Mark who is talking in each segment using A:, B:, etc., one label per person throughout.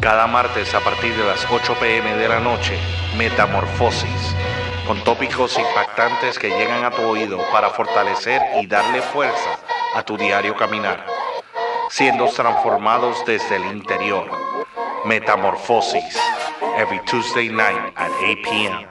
A: Cada martes a partir de las 8 pm de la noche, Metamorfosis, con tópicos impactantes que llegan a tu oído para fortalecer y darle fuerza a tu diario caminar, siendo transformados desde el interior. Metamorfosis, every Tuesday night at 8 p.m.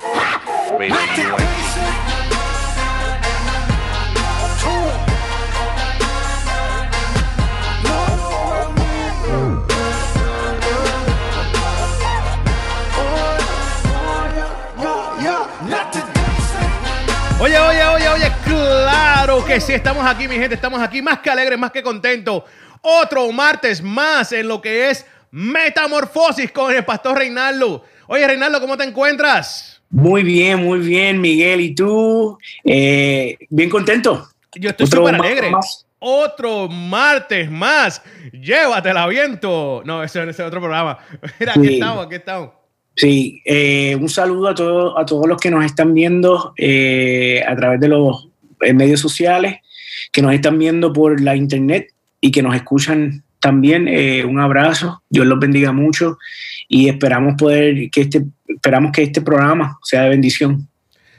B: Oye, oye, oye, oye, claro que sí, estamos aquí, mi gente, estamos aquí más que alegres, más que contentos. Otro martes más en lo que es Metamorfosis con el pastor Reinaldo. Oye, Reinaldo, ¿cómo te encuentras?
C: Muy bien, muy bien, Miguel. ¿Y tú? Eh, bien contento.
B: Yo estoy súper alegre. Otro martes más. Llévatela, viento. No, ese, ese es otro programa. Mira, aquí estamos, aquí estamos.
C: Sí, eh, un saludo a, todos a todos los que nos están viendo eh, a través de los eh, medios sociales, que nos están viendo por la internet y que nos escuchan también. un abrazo, Dios los bendiga mucho y esperamos poder que este, esperamos que este programa sea de bendición.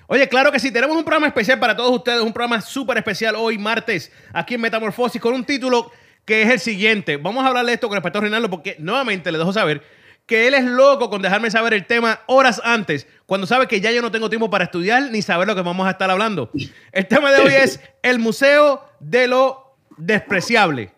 B: Oye, claro que sí, tenemos un programa especial para todos ustedes, un programa súper especial hoy martes aquí en Metamorfosis con un título que es el siguiente. Vamos a hablar de esto con el pastor Reinaldo porque nuevamente le dejo saber que él es loco con dejarme saber el tema horas antes, cuando sabe que ya yo no tengo tiempo para estudiar ni saber lo que vamos a estar hablando. El tema de hoy es el Museo de lo Despreciable.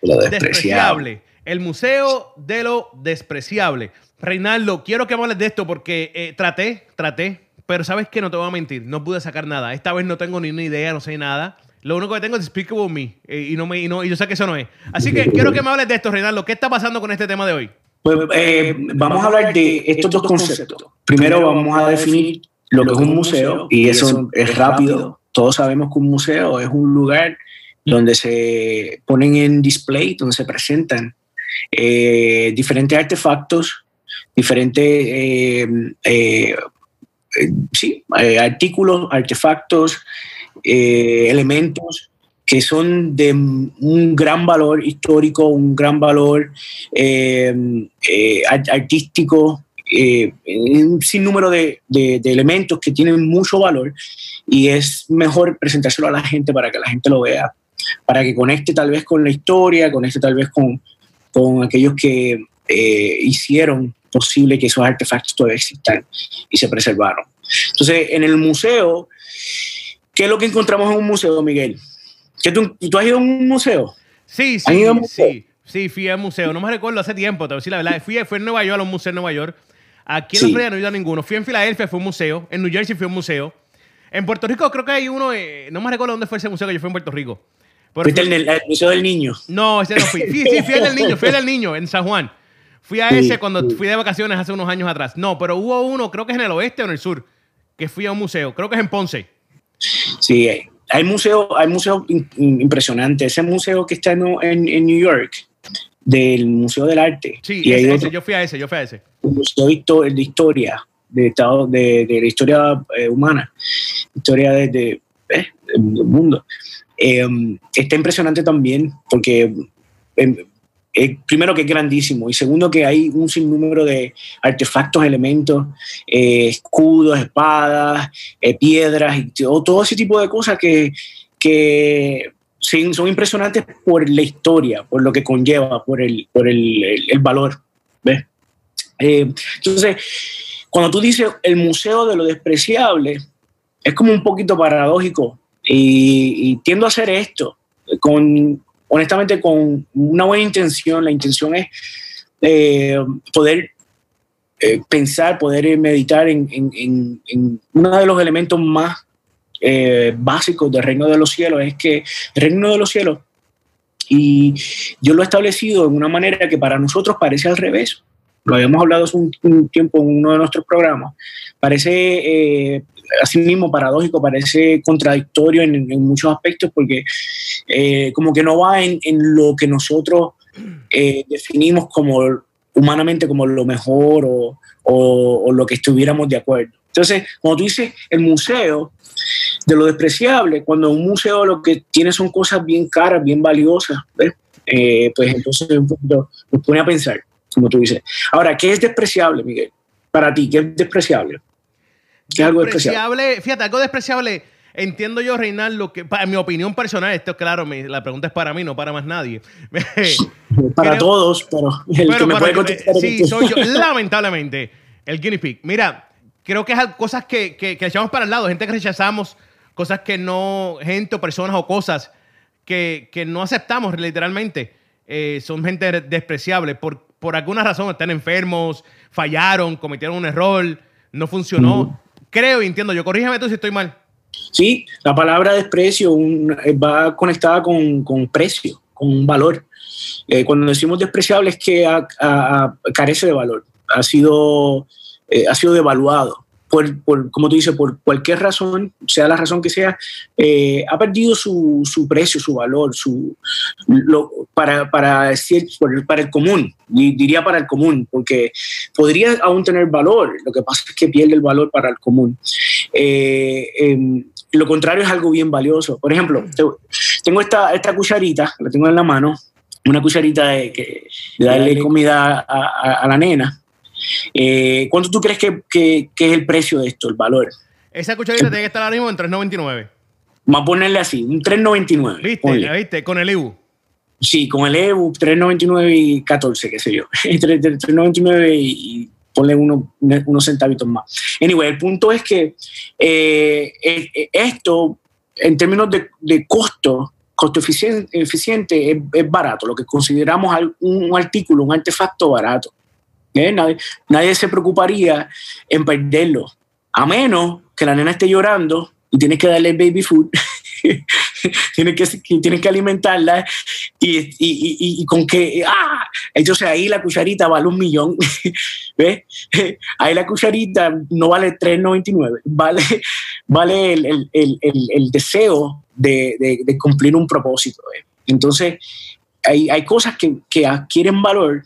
C: Lo despreciable.
B: El Museo de lo Despreciable. Reinaldo, quiero que me hables de esto porque eh, traté, traté, pero sabes que no te voy a mentir, no pude sacar nada. Esta vez no tengo ni una idea, no sé nada. Lo único que tengo es Speak About Me eh, y, no me, y, no, y yo sé que eso no es. Así que quiero que me hables de esto, Reinaldo. ¿Qué está pasando con este tema de hoy?
C: Pues, eh, vamos a hablar de estos dos conceptos. Primero vamos a definir lo que es un museo y eso es rápido. Todos sabemos que un museo es un lugar donde se ponen en display, donde se presentan eh, diferentes artefactos, diferentes eh, sí, artículos, artefactos, elementos que son de un gran valor histórico, un gran valor eh, eh, artístico, eh, un sinnúmero de, de, elementos que tienen mucho valor y es mejor presentárselo a la gente para que la gente lo vea, para que conecte tal vez con la historia, conecte tal vez con, con aquellos que hicieron posible que esos artefactos todavía existan y se preservaron. Entonces, en el museo, ¿qué es lo que encontramos en un museo, Miguel? Tú, has ido a un museo?
B: Sí, sí, sí. Sí, fui al museo. No me recuerdo hace tiempo, te voy a decir la verdad. Fui, fui en Nueva York, a un museo en Nueva York. Aquí en la Florida no he ido a ninguno. Fui en Filadelfia, fue un museo. En New Jersey fue un museo. En Puerto Rico creo que hay uno, eh, no me recuerdo dónde fue ese museo que yo fui en Puerto Rico.
C: ¿Fuiste en el, Museo del Niño?
B: No, ese no fui. Sí, sí, fui al del Niño, fui al del Niño, en San Juan. Fui a ese cuando fui de vacaciones hace unos años atrás. No, pero hubo uno, creo que es en el oeste o en el sur, que fui a un museo. Creo que es en Ponce.
C: Sí, eh, hay museos hay museo impresionantes. Ese museo que está en, en, New York, del Museo del Arte.
B: Sí, ese, yo fui a ese, yo fui a ese.
C: Un museo de historia, de, estado, de, de la historia eh, humana, historia de, eh, del mundo. Eh, está impresionante también porque em, eh, primero que es grandísimo y segundo que hay un sinnúmero de artefactos, elementos, eh, escudos, espadas, eh, piedras y todo, ese tipo de cosas que, son impresionantes por la historia, por lo que conlleva, por el, por el, valor. ¿ves? entonces, cuando tú dices el museo de lo despreciable, es como un poquito paradójico y, y tiendo a hacer esto con honestamente con una buena intención. La intención es eh, poder eh, pensar, poder meditar en, uno de los elementos más eh, básicos del reino de los cielos. Es que el reino de los cielos, y yo lo he establecido en una manera que para nosotros parece al revés. Lo habíamos hablado hace un, tiempo en uno de nuestros programas. Parece así mismo paradójico, parece contradictorio en, muchos aspectos porque eh, como que no va en, lo que nosotros eh, definimos como humanamente como lo mejor o, lo que estuviéramos de acuerdo. Entonces, cuando tú dices el museo de lo despreciable, cuando un museo lo que tiene son cosas bien caras, bien valiosas, eh, pues entonces un poquito nos pone a pensar. como tú dices. Ahora, ¿qué es despreciable, Miguel? Para ti, ¿qué es despreciable?
B: ¿Qué es algo despreciable? Fíjate, algo despreciable. Entiendo yo, Reinaldo, que en mi opinión personal, esto claro, la pregunta es para mí, no para más nadie.
C: para todos, pero el que me puede contestar
B: Sí, soy yo, lamentablemente, el guinea pig. Mira, creo que es cosas que, que, que echamos para el lado, gente que rechazamos, cosas que no, gente o personas o cosas que, que no aceptamos literalmente. Eh, son gente despreciable por, por alguna razón, están enfermos, fallaron, cometieron un error, no funcionó. Creo y entiendo, yo corrígeme tú si estoy mal.
C: Sí, la palabra desprecio eh, va conectada con, con, precio, con un valor. Eh, cuando decimos despreciable es que carece de valor, ha sido, ha sido devaluado por, por, como tú dices, por cualquier razón, sea la razón que sea, eh, ha perdido su, su, precio, su valor, su, lo, para, para, decir, para el común, diría para el común, porque podría aún tener valor, lo que pasa es que pierde el valor para el común. Eh, em, lo contrario es algo bien valioso. Por ejemplo, tengo esta, esta cucharita, la tengo en la mano, una cucharita de, que, de darle comida a, a la nena. Eh, ¿Cuánto tú crees que, que, es el precio de esto, el valor?
B: Esa cucharita tiene que estar ahora mismo en 3.99.
C: Vamos a ponerle así, un 3.99.
B: ¿Viste? ¿Viste? Con el EBU.
C: Sí, con el EBU, 3.99 y 14, qué sé yo. 3.99 y, ponle uno, unos centavitos más. Anyway, el punto es que eh, eh, esto, en términos de, de costo, costo eficiente, eficiente es, es, barato, lo que consideramos un artículo, un artefacto barato. ¿Eh? Nadie, se preocuparía en perderlo, a menos que la nena esté llorando y tienes que darle baby food, tienes, que, tienes que alimentarla y, con que, ah, entonces ahí la cucharita vale un millón, ¿ves? Ahí la cucharita no vale 3,99, vale, vale el, deseo de, cumplir un propósito. Entonces, hay, hay cosas que, que adquieren valor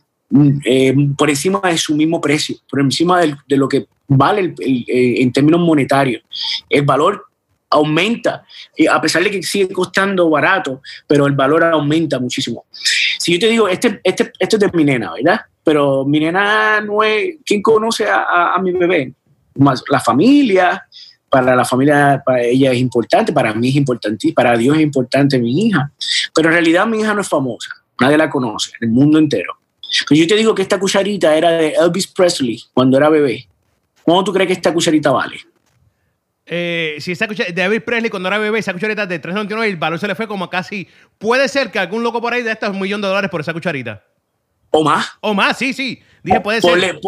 C: eh, por encima de su mismo precio, por encima de, lo que vale eh, en términos monetarios. El valor aumenta, a pesar de que sigue costando barato, pero el valor aumenta muchísimo. Si yo te digo, este, este, esto es de mi nena, ¿verdad? Pero mi nena no es, ¿quién conoce a, mi bebé? Más la familia, para la familia, para ella es importante, para mí es importante, para Dios es importante mi hija. Pero en realidad mi hija no es famosa, nadie la conoce en el mundo entero. Pues yo te digo que esta cucharita era de Elvis Presley cuando era bebé. ¿Cuánto tú crees que esta cucharita vale?
B: Eh, si esa cucharita de Elvis Presley cuando era bebé, esa cucharita de 3.99, el valor se le fue como casi. Puede ser que algún loco por ahí de estos un millón de dólares por esa cucharita.
C: O más.
B: O más, sí, sí. Dije, puede ser.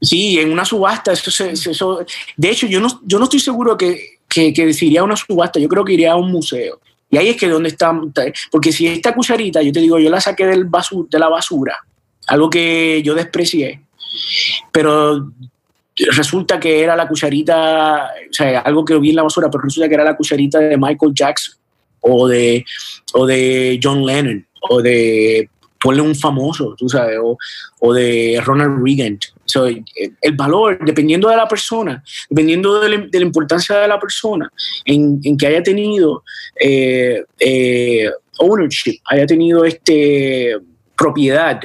C: sí, en una subasta. Eso, eso, de hecho, yo no, yo no estoy seguro que, que, que iría a una subasta. Yo creo que iría a un museo. Y ahí es que donde está. Porque si esta cucharita, yo te digo, yo la saqué del de la basura algo que yo desprecié, pero resulta que era la cucharita, o sea, algo que vi en la basura, pero resulta que era la cucharita de Michael Jackson o de, o de John Lennon o de, ponle un famoso, tú sabes, o, de Ronald Reagan. el valor, dependiendo de la persona, dependiendo de la, importancia de la persona, en, que haya tenido eh, eh, ownership, haya tenido este propiedad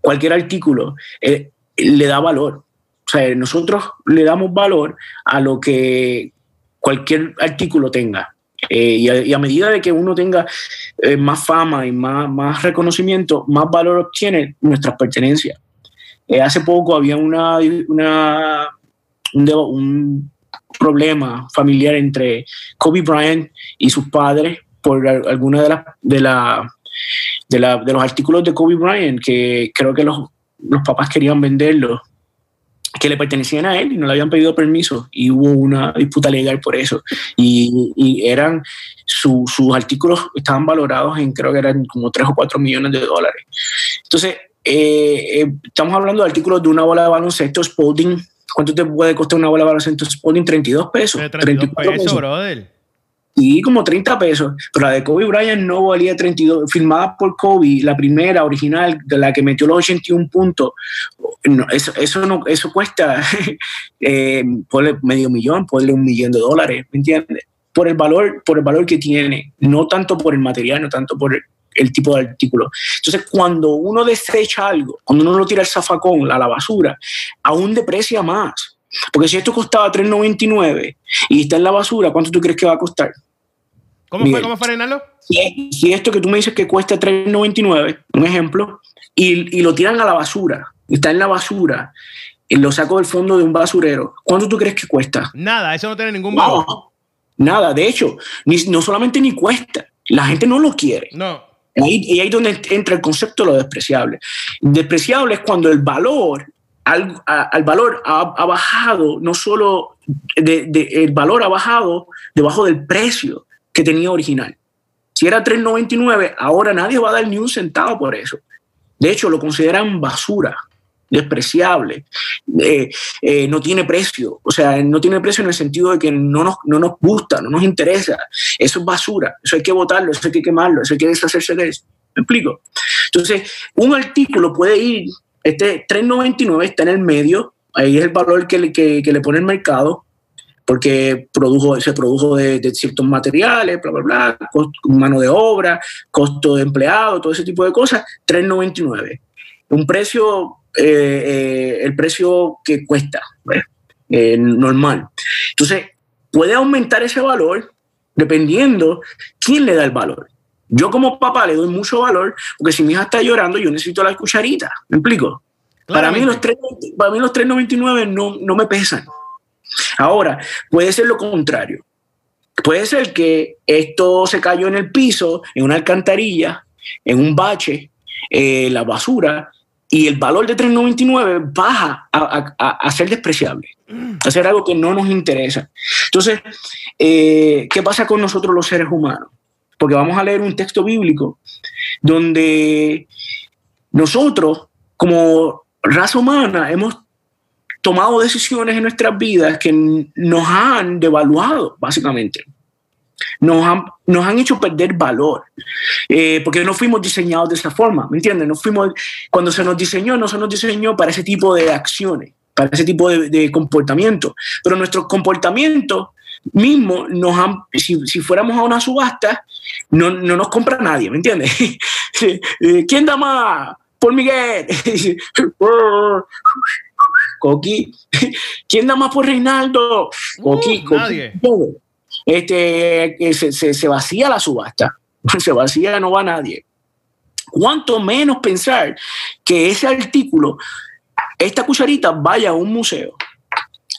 C: cualquier artículo eh, le da valor. O sea, nosotros le damos valor a lo que cualquier artículo tenga. Eh, y, a, medida de que uno tenga eh, más fama y más, más reconocimiento, más valor obtiene nuestras pertenencias. hace poco había una, una un, problema familiar entre Kobe Bryant y sus padres por alguna de las de la, de, los artículos de Kobe Bryant, que creo que los, papás querían venderlos, que le pertenecían a él y no le habían pedido permiso y hubo una disputa legal por eso. Y, eran, sus artículos estaban valorados en creo que eran como 3 o 4 millones de dólares. Entonces, eh, eh, estamos hablando de artículos de una bola de baloncesto Spalding. ¿Cuánto te puede costar una bola de baloncesto Spalding? 32 pesos.
B: 32 pesos, brother.
C: Y como 30 pesos, pero la de Kobe Bryant no valía 32, firmada por Kobe, la primera original, de la que metió los 81 puntos, eso, eso, no, eso cuesta eh, medio millón, ponle un millón de dólares, ¿me entiendes? Por el valor, por el valor que tiene, no tanto por el material, no tanto por el tipo de artículo. Entonces, cuando uno desecha algo, cuando uno lo tira al zafacón, a la basura, aún deprecia más. Porque si esto costaba 3.99 y está en la basura, ¿cuánto tú crees que va a costar?
B: ¿Cómo fue, ¿Cómo fue, Reinaldo?
C: Si, si, esto que tú me dices que cuesta 3.99, un ejemplo, y, y, lo tiran a la basura, está en la basura, y lo saco del fondo de un basurero, ¿cuánto tú crees que cuesta?
B: Nada, eso no tiene ningún valor.
C: No, nada, de hecho, ni, no solamente ni cuesta, la gente no lo quiere.
B: No.
C: Ahí, y ahí es donde entra el concepto de lo despreciable. Despreciable es cuando el valor al, al valor ha, ha, bajado, no solo el valor ha bajado debajo del precio que tenía original. Si era 3.99, ahora nadie va a dar ni un centavo por eso. De hecho, lo consideran basura, despreciable, eh, eh, no tiene precio. O sea, no tiene precio en el sentido de que no nos, no nos gusta, no nos interesa. Eso es basura, eso hay que botarlo, eso hay que quemarlo, eso hay que deshacerse de eso. ¿Me explico? Entonces, un artículo puede ir este 3.99 está en el medio, ahí es el valor que, que, que le pone el mercado, porque produjo, se produjo de, ciertos materiales, bla, bla, bla, mano de obra, costo de empleado, todo ese tipo de cosas, 3.99. Un precio, eh, eh, el precio que cuesta, eh, normal. Entonces, puede aumentar ese valor dependiendo quién le da el valor. Yo como papá le doy mucho valor porque si mi hija está llorando, yo necesito la cucharita. ¿Me explico? Para mí, los 3, para mí los 3.99 no, no me pesan. Ahora, puede ser lo contrario. Puede ser que esto se cayó en el piso, en una alcantarilla, en un bache, eh, la basura, y el valor de 3.99 baja a, a, a, ser despreciable, a ser algo que no nos interesa. Entonces, eh, ¿qué pasa con nosotros los seres humanos? Porque vamos a leer un texto bíblico donde nosotros, como raza humana, hemos tomado decisiones en nuestras vidas que nos han devaluado, básicamente. Nos han, nos han hecho perder valor, eh, porque no fuimos diseñados de esa forma, ¿me entiendes? No fuimos, cuando se nos diseñó, no se nos diseñó para ese tipo de acciones, para ese tipo de, de comportamiento, pero nuestros comportamientos mismo nos han, si, si, fuéramos a una subasta, no, no nos compra nadie, ¿me entiendes? ¿Quién da más? Por Miguel. Coqui. ¿Quién da más por Reinaldo? Coqui. Uh, nadie. Este, se, se, se vacía la subasta. Se vacía, no va nadie. Cuanto menos pensar que ese artículo, esta cucharita, vaya a un museo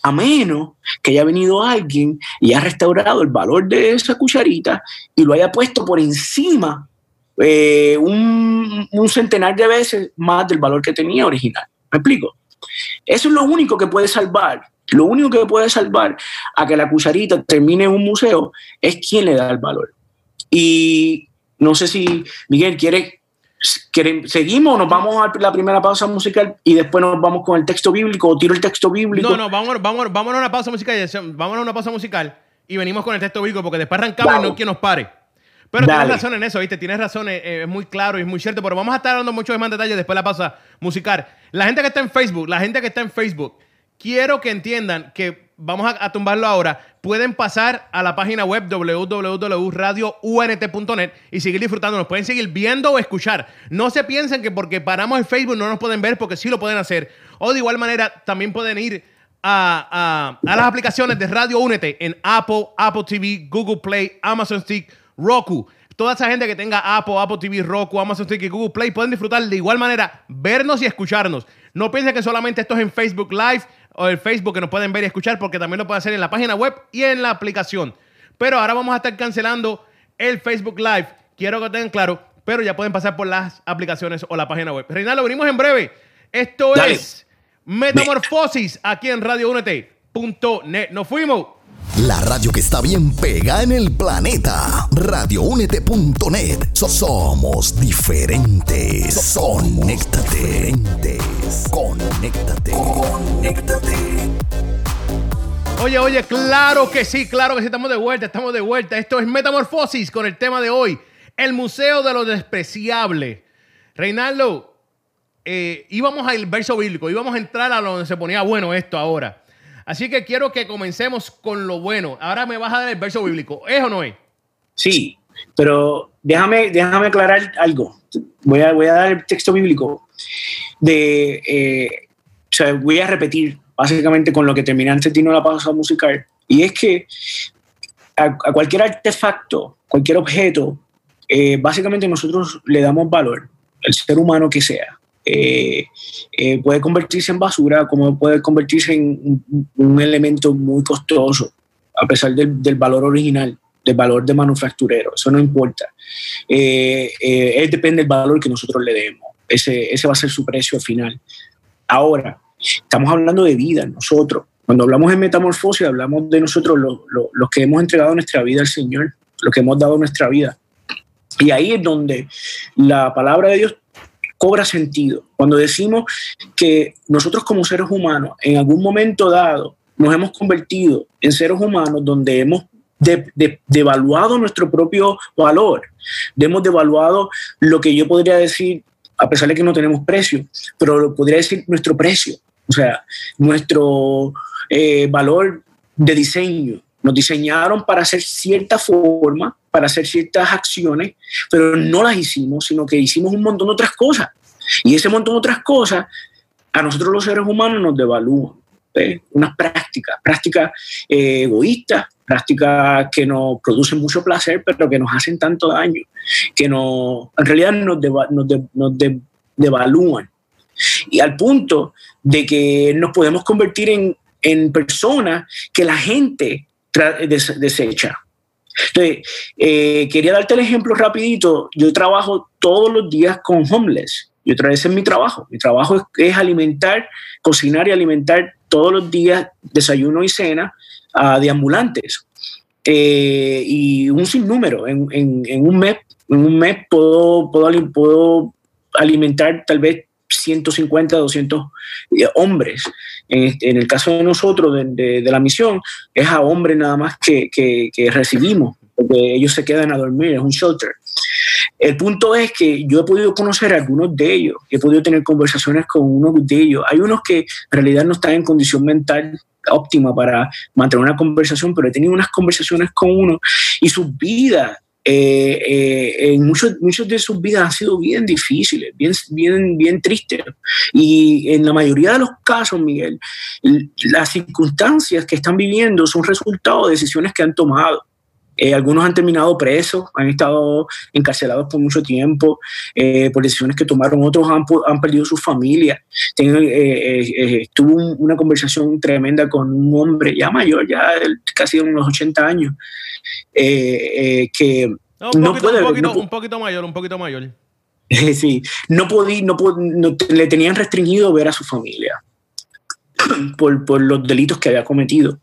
C: a menos que haya venido alguien y haya restaurado el valor de esa cucharita y lo haya puesto por encima eh, un, un, centenar de veces más del valor que tenía original. ¿Me explico? Eso es lo único que puede salvar. Lo único que puede salvar a que la cucharita termine en un museo es quien le da el valor. Y no sé si Miguel quiere ¿Seguimos o nos vamos a la primera pausa musical y después nos vamos con el texto bíblico o tiro el texto bíblico?
B: No, no, vamos, vamos, vamos a una pausa musical, vamos a una pausa musical y venimos con el texto bíblico porque después arrancamos y no quien nos pare. Pero Dale. tienes razón en eso, ¿viste? Tienes razón, eh, es muy claro y es muy cierto, pero vamos a estar dando muchos más detalles después de la pausa musical. La gente que está en Facebook, la gente que está en Facebook, quiero que entiendan que vamos a, tumbarlo ahora, pueden pasar a la página web www.radiount.net y seguir disfrutando. Nos pueden seguir viendo o escuchar. No se piensen que porque paramos en Facebook no nos pueden ver, porque sí lo pueden hacer. O de igual manera, también pueden ir a, a, a las aplicaciones de Radio Únete en Apple, Apple TV, Google Play, Amazon Stick, Roku. Toda esa gente que tenga Apple, Apple TV, Roku, Amazon Stick y Google Play pueden disfrutar de igual manera, vernos y escucharnos. No piensen que solamente esto es en Facebook Live o el Facebook que nos pueden ver y escuchar porque también lo pueden hacer en la página web y en la aplicación. Pero ahora vamos a estar cancelando el Facebook Live. Quiero que tengan claro, pero ya pueden pasar por las aplicaciones o la página web. Reinaldo, venimos en breve. Esto Dale. es Metamorfosis aquí en radioúnete.net. Nos fuimos.
D: La radio que está bien pega en el planeta. Radioúnete.net. So somos diferentes. Conéctate. Conéctate. Conéctate.
B: Oye, oye, claro que sí, claro que sí, estamos de vuelta, estamos de vuelta. Esto es Metamorfosis con el tema de hoy, el Museo de lo Despreciable. Reinaldo, eh, íbamos al verso bíblico, íbamos a entrar a donde se ponía bueno esto ahora. Así que quiero que comencemos con lo bueno. Ahora me vas a dar el verso bíblico. ¿Es o no es?
C: Sí. Pero déjame, déjame aclarar algo. Voy a, voy a dar el texto bíblico de, eh, o sea, voy a repetir básicamente con lo que terminé antes de la pausa musical, y es que a, cualquier artefacto, cualquier objeto, eh, básicamente nosotros le damos valor, el ser humano que sea. Eh, puede convertirse en basura, como puede convertirse en un, elemento muy costoso, a pesar del, del valor original del valor de manufacturero, eso no importa. Eh, eh, depende del valor que nosotros le demos, ese, ese va a ser su precio final. Ahora, estamos hablando de vida, nosotros. Cuando hablamos de metamorfosis, hablamos de nosotros los que hemos entregado nuestra vida al Señor, los que hemos dado nuestra vida. Y ahí es donde la palabra de Dios cobra sentido. Cuando decimos que nosotros como seres humanos, en algún momento dado, nos hemos convertido en seres humanos donde hemos de, devaluado nuestro propio valor, hemos devaluado lo que yo podría decir, a pesar de que no tenemos precio, pero lo podría decir nuestro precio, o sea, nuestro eh, valor de diseño. Nos diseñaron para hacer cierta forma, para hacer ciertas acciones, pero no las hicimos, sino que hicimos un montón de otras cosas. Y ese montón de otras cosas a nosotros los seres humanos nos devalúan. Unas prácticas, prácticas eh, egoístas, prácticas que nos producen mucho placer, pero que nos hacen tanto daño, que no, en realidad nos, nos, devalúan. Y al punto de que nos podemos convertir en personas que la gente desecha. Entonces, eh, quería darte el ejemplo rapidito. Yo trabajo todos los días con homeless. Yo otra vez es mi trabajo. Mi trabajo es, alimentar, cocinar y alimentar todos los días desayuno y cena a deambulantes. Eh, y un sinnúmero. En, en, un mes, en un mes puedo, puedo, puedo alimentar tal vez 150, 200 eh, hombres. Este, en, el caso de nosotros, de, la misión, es a hombres nada más que, que, recibimos, porque ellos se quedan a dormir, es un shelter. El punto es que yo he podido conocer a algunos de ellos, he podido tener conversaciones con unos de ellos. Hay unos que en realidad no están en condición mental óptima para mantener una conversación, pero he tenido unas conversaciones con uno y sus vidas, eh, eh, en muchos, muchos de sus vidas han sido bien difíciles, bien, bien, bien tristes. Y en la mayoría de los casos, Miguel, las circunstancias que están viviendo son resultado de decisiones que han tomado. Eh, algunos han terminado presos, han estado encarcelados por mucho tiempo eh, por decisiones que tomaron, otros han, han perdido su familia. Eh, tuve una conversación tremenda con un hombre ya mayor, ya casi de unos 80 años, que
B: no, puede... Un poquito, mayor, un poquito mayor.
C: sí, no podía, no, le tenían restringido ver a su familia por, por los delitos que había cometido.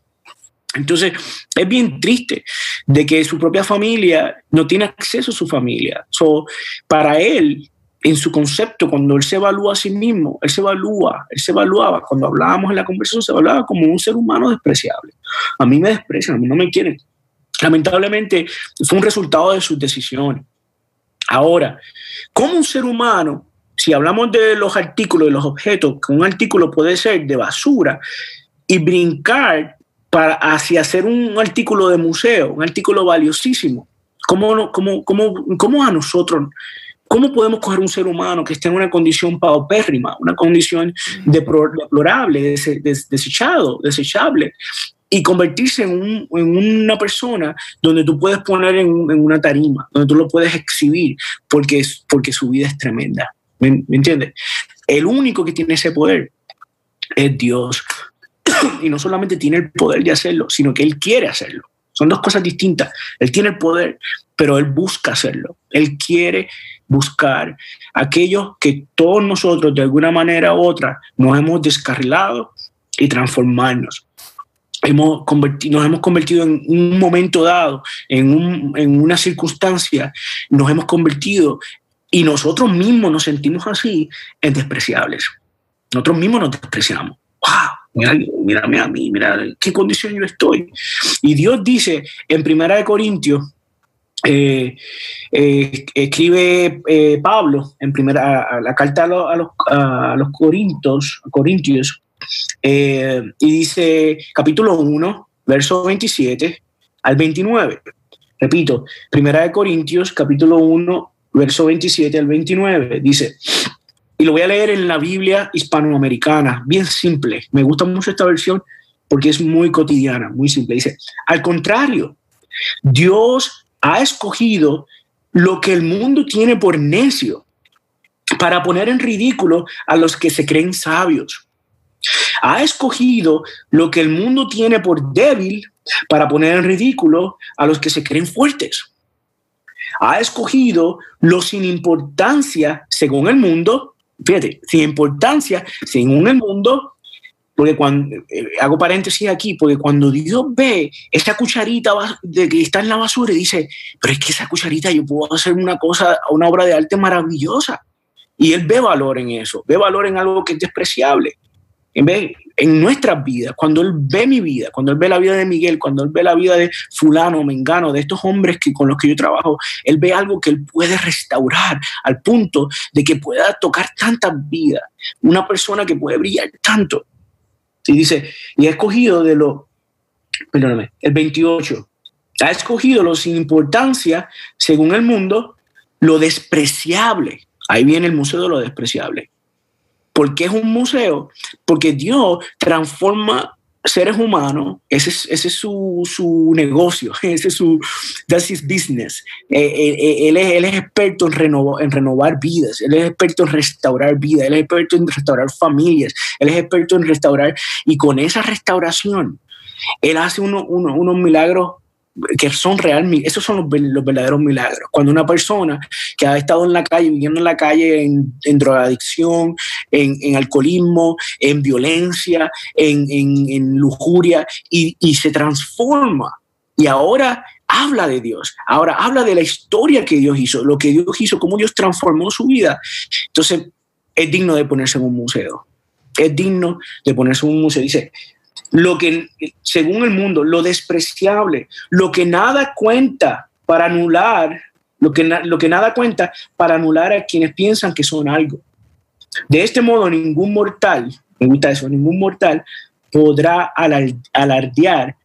C: Entonces, es bien triste de que su propia familia no tiene acceso a su familia. So, para él, en su concepto, cuando él se evalúa a sí mismo, él se evalúa, él se evaluaba, cuando hablábamos en la conversación, se evaluaba como un ser humano despreciable. A mí me desprecian, a mí no me quieren. Lamentablemente, fue un resultado de sus decisiones. Ahora, como un ser humano, si hablamos de los artículos, de los objetos, que un artículo puede ser de basura y brincar para hacia hacer un artículo de museo, un artículo valiosísimo. ¿Cómo, cómo, cómo, cómo a nosotros, cómo podemos coger un ser humano que esté en una condición paupérrima, una condición deplorable, desechado, desechable, y convertirse en, una persona donde tú puedes poner en, una tarima, donde tú lo puedes exhibir, porque, porque su vida es tremenda. ¿Me, ¿Me entiendes? El único que tiene ese poder es Dios. y no solamente tiene el poder de hacerlo, sino que él quiere hacerlo. Son dos cosas distintas. Él tiene el poder, pero él busca hacerlo. Él quiere buscar aquellos que todos nosotros de alguna manera u otra nos hemos descarrilado y transformarnos. Hemos nos hemos convertido en un momento dado, en, en una circunstancia, nos hemos convertido y nosotros mismos nos sentimos así en despreciables. Nosotros mismos nos despreciamos. ¡Wow! Mira, mírame a mí, mira qué condición yo estoy. Y Dios dice en Primera de Corintios, eh, eh, escribe eh, Pablo en primera la carta a, los, a los Corintios, Corintios y dice capítulo 1, verso 27 al 29. Repito, Primera de Corintios, capítulo 1, verso 27 al 29, dice, y lo voy a leer en la Biblia hispanoamericana, bien simple. Me gusta mucho esta versión porque es muy cotidiana, muy simple. Dice, al contrario, Dios ha escogido lo que el mundo tiene por necio para poner en ridículo a los que se creen sabios. Ha escogido lo que el mundo tiene por débil para poner en ridículo a los que se creen fuertes. Ha escogido lo sin importancia según el mundo, fíjate, sin importancia según el mundo, porque cuando, eh, hago paréntesis aquí, porque cuando Dios ve esa cucharita de que está en la basura y dice, pero es que esa cucharita yo puedo hacer una cosa, una obra de arte maravillosa. Y Él ve valor en eso, ve valor en algo que es despreciable. En, vez, en nuestras vidas, cuando Él ve mi vida, cuando Él ve la vida de Miguel, cuando Él ve la vida de fulano, mengano, de estos hombres que, con los que yo trabajo, Él ve algo que Él puede restaurar al punto de que pueda tocar tantas vidas. Una persona que puede brillar tanto. Y dice, y ha escogido de lo, perdóname, el 28, ha escogido lo sin importancia, según el mundo, lo despreciable. Ahí viene el museo de lo despreciable. ¿Por qué es un museo? Porque Dios transforma seres humanos, ese es, ese es su, su, negocio, ese es su, that's his business. Eh, eh, eh, él, es, él, es, experto en, renovar, en renovar vidas, él es experto en restaurar vidas, él es experto en restaurar familias, él es experto en restaurar, y con esa restauración, él hace uno, uno, unos milagros que son realmente, esos son los, verdaderos milagros. Cuando una persona que ha estado en la calle, viviendo en la calle en, drogadicción, en, alcoholismo, en violencia, en, lujuria, y, y se transforma y ahora habla de Dios, ahora habla de la historia que Dios hizo, lo que Dios hizo, cómo Dios transformó su vida. Entonces, es digno de ponerse en un museo. Es digno de ponerse en un museo. Dice, lo que, según el mundo, lo despreciable, lo que nada cuenta para anular, lo que, lo que nada cuenta para anular a quienes piensan que son algo. De este modo, ningún mortal, me gusta eso, ningún mortal podrá alardear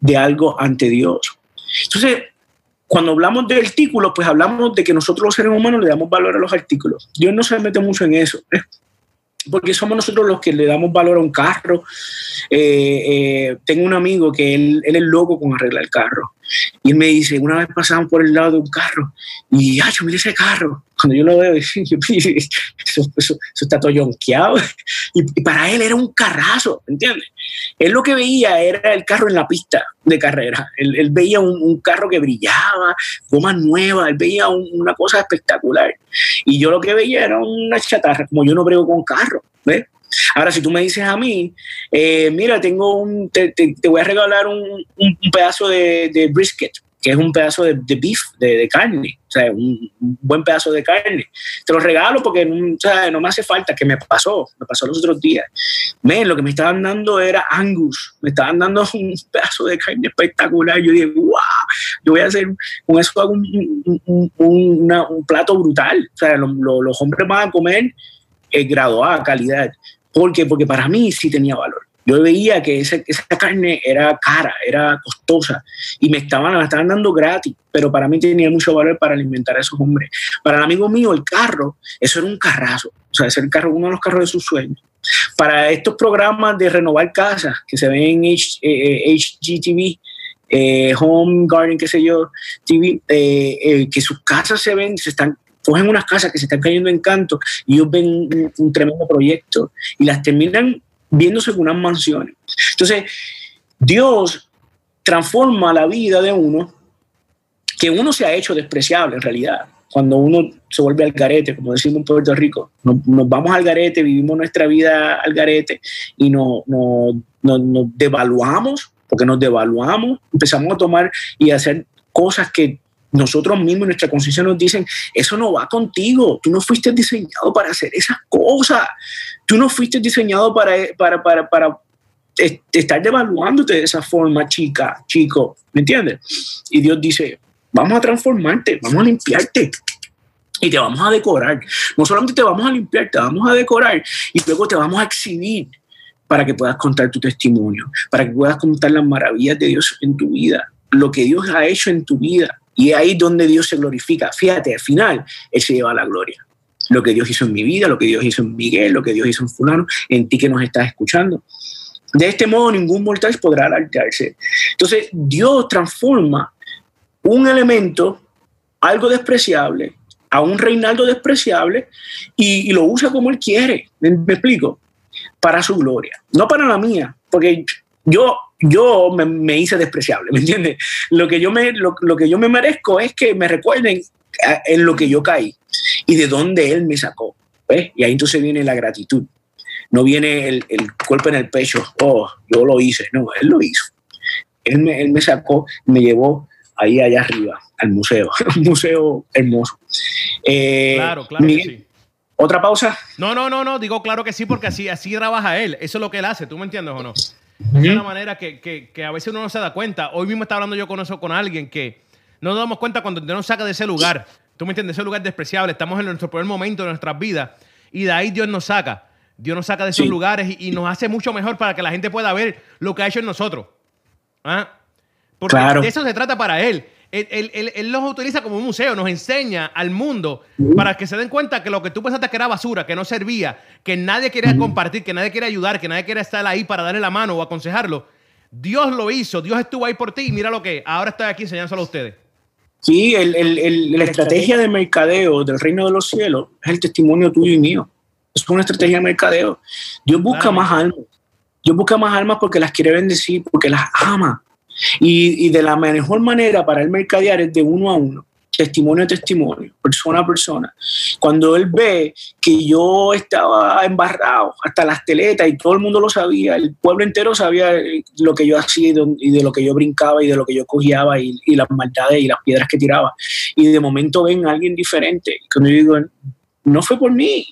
C: de algo ante Dios. Entonces, cuando hablamos de artículos, pues hablamos de que nosotros los seres humanos le damos valor a los artículos. Dios no se mete mucho en eso porque somos nosotros los que le damos valor a un carro. Eh, eh, tengo un amigo que él, él, es loco con arreglar el carro. Y él me dice, una vez pasamos por el lado de un carro y, ay, yo mira ese carro. Cuando yo lo veo, eso, eso, está todo yonqueado. Y, para él era un carrazo, ¿entiendes? Él lo que veía era el carro en la pista de carrera. Él, él veía un, un, carro que brillaba, goma nueva, él veía una cosa espectacular. Y yo lo que veía era una chatarra, como yo no brego con carro, ¿ves? Ahora, si tú me dices a mí, eh, mira, tengo un, te, voy a regalar un, pedazo de, brisket, que es un pedazo de, beef, de, carne, o sea, un, buen pedazo de carne. Te lo regalo porque sea, no me hace falta, que me pasó, me pasó los otros días. Men, lo que me estaban dando era Angus, me estaban dando un pedazo de carne espectacular. Yo dije, wow, yo voy a hacer, con eso hago un, plato brutal. O sea, los hombres van a comer eh, graduada, calidad. ¿Por qué? Porque para mí sí tenía valor. Yo veía que esa, carne era cara, era costosa y me estaban, me estaban dando gratis, pero para mí tenía mucho valor para alimentar a esos hombres. Para el amigo mío, el carro, eso era un carrazo, o sea, ese el carro, uno de los carros de sus sueños. Para estos programas de renovar casas que se ven en HGTV, eh, eh, Home Garden, qué sé yo, TV, eh, que sus casas se ven, se están cogen unas casas que se están cayendo en canto y ellos ven un, tremendo proyecto y las terminan viéndose con unas mansiones. Entonces, Dios transforma la vida de uno, que uno se ha hecho despreciable en realidad. Cuando uno se vuelve al garete, como decimos en Puerto Rico, nos, vamos al garete, vivimos nuestra vida al garete y nos devaluamos, porque nos devaluamos, empezamos a tomar y a hacer cosas que nosotros mismos, nuestra conciencia nos dicen, eso no va contigo, tú no fuiste diseñado para hacer esas cosas, tú no fuiste diseñado para, para, para, para estar devaluándote de esa forma, chica, chico, ¿me entiendes? Y Dios dice, vamos a transformarte, vamos a limpiarte. Y te vamos a decorar. No solamente te vamos a limpiar, te vamos a decorar y luego te vamos a exhibir para que puedas contar tu testimonio, para que puedas contar las maravillas de Dios en tu vida. lo que Dios ha hecho en tu vida. Y ahí donde Dios se glorifica. Fíjate, al final, Él se lleva la gloria. Lo que Dios hizo en mi vida, lo que Dios hizo en Miguel, lo que Dios hizo en fulano, en ti que nos estás escuchando. De este modo, ningún mortal podrá alargarse. Entonces, Dios transforma un elemento, algo despreciable, a un Reinaldo despreciable y, y lo usa como él quiere. ¿Me, me explico? Para su gloria, no para la mía, porque yo, yo me, me hice despreciable, ¿me entiendes? Lo que, yo me, lo, lo que yo me merezco es que me recuerden eh, en lo que yo caí y de dónde él me sacó. ¿ves? Y ahí entonces viene la gratitud. No viene el, el golpe en el pecho, oh, yo lo hice. No, él lo hizo. Él me, él me sacó, me llevó ahí allá arriba, al museo, un museo hermoso. Eh,
B: Claro, claro
C: Miguel,
B: que sí.
C: ¿Otra pausa?
B: No, no, no, no, digo claro que sí, porque así, así trabaja él. Eso es lo que él hace, ¿tú me entiendes o no? Es una manera que, que- que a veces uno no se da cuenta. Hoy mismo estaba hablando yo con eso con alguien que no nos damos cuenta cuando Dios nos saca de ese lugar. ¿Tú me entiendes? Ese lugar despreciable. Estamos en nuestro peor momento de nuestras vidas y de ahí Dios nos saca. Dios nos saca de esos
C: Sí.
B: lugares y, y nos hace mucho mejor para que la gente pueda ver lo que ha hecho en nosotros. ¿Ah? Porque
C: Claro.
B: de eso se trata para él. Él, él- los utiliza como un museo, nos enseña al mundo para que se den cuenta que lo que tú pensaste que era basura, que no servía, que nadie quería compartir, que nadie quiere ayudar, que nadie quiere estar ahí para darle la mano o aconsejarlo. Dios lo hizo, Dios estuvo ahí por ti y mira lo que ahora estoy aquí enseñándolo a ustedes.
C: Sí, el- el- el- la estrategia de mercadeo del reino de los cielos es el testimonio tuyo y mío. Es una estrategia de mercadeo. Dios busca más almas. Dios busca más almas porque las quiere bendecir, porque las ama. Y, y de la mejor manera para el mercadear es de uno a uno, testimonio a testimonio, persona a persona. Cuando él ve que yo estaba embarrado hasta las teletas y todo el mundo lo sabía, el pueblo entero sabía eh, lo que yo hacía y de, lo que yo brincaba y de lo que yo cogiaba y, y las maldades y las piedras que tiraba. Y de momento ven a alguien diferente. Cuando yo digo, no fue por mí,